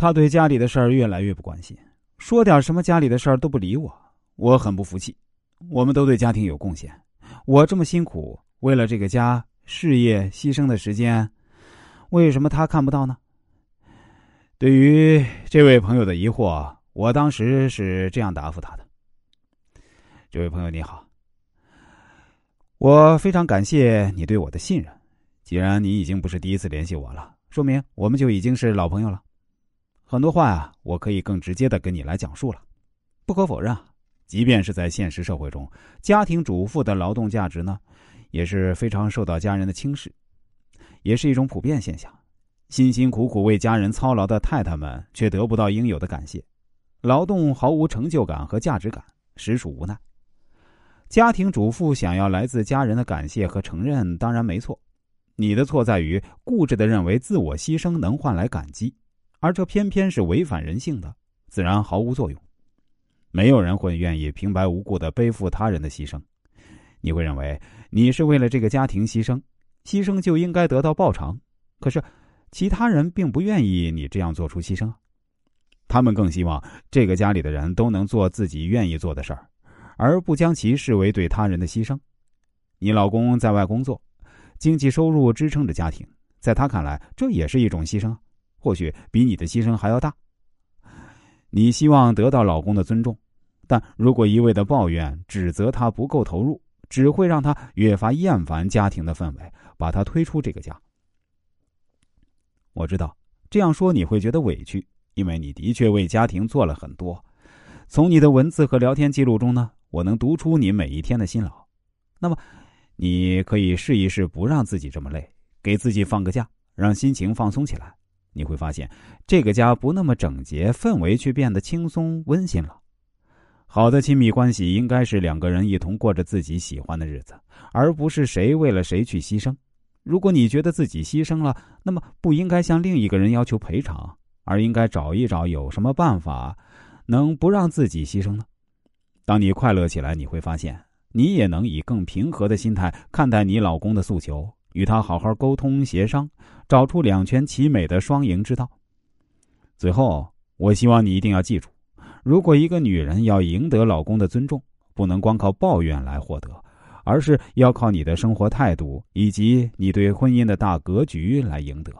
他对家里的事儿越来越不关心，说点什么家里的事儿都不理我，我很不服气。我们都对家庭有贡献，我这么辛苦为了这个家事业牺牲的时间，为什么他看不到呢？对于这位朋友的疑惑，我当时是这样答复他的：“这位朋友你好，我非常感谢你对我的信任。既然你已经不是第一次联系我了，说明我们就已经是老朋友了。很多话呀，我可以更直接的跟你来讲述了。不可否认。”即便是在现实社会中，家庭主妇的劳动价值呢，也是非常受到家人的轻视，也是一种普遍现象。辛辛苦苦为家人操劳的太太们，却得不到应有的感谢，劳动毫无成就感和价值感，实属无奈。家庭主妇想要来自家人的感谢和承认，当然没错。你的错在于固执的认为自我牺牲能换来感激，而这偏偏是违反人性的，自然毫无作用。没有人会愿意平白无故的背负他人的牺牲，你会认为你是为了这个家庭牺牲，牺牲就应该得到报偿。可是，其他人并不愿意你这样做出牺牲，他们更希望这个家里的人都能做自己愿意做的事儿，而不将其视为对他人的牺牲。你老公在外工作，经济收入支撑着家庭，在他看来，这也是一种牺牲，或许比你的牺牲还要大。你希望得到老公的尊重，但如果一味的抱怨、指责他不够投入，只会让他越发厌烦家庭的氛围，把他推出这个家。我知道这样说你会觉得委屈，因为你的确为家庭做了很多。从你的文字和聊天记录中呢，我能读出你每一天的辛劳。那么，你可以试一试不让自己这么累，给自己放个假，让心情放松起来。你会发现，这个家不那么整洁，氛围却变得轻松温馨了。好的亲密关系应该是两个人一同过着自己喜欢的日子，而不是谁为了谁去牺牲。如果你觉得自己牺牲了，那么不应该向另一个人要求赔偿，而应该找一找有什么办法能不让自己牺牲呢？当你快乐起来，你会发现，你也能以更平和的心态看待你老公的诉求。与他好好沟通协商，找出两全其美的双赢之道。最后，我希望你一定要记住：如果一个女人要赢得老公的尊重，不能光靠抱怨来获得，而是要靠你的生活态度以及你对婚姻的大格局来赢得。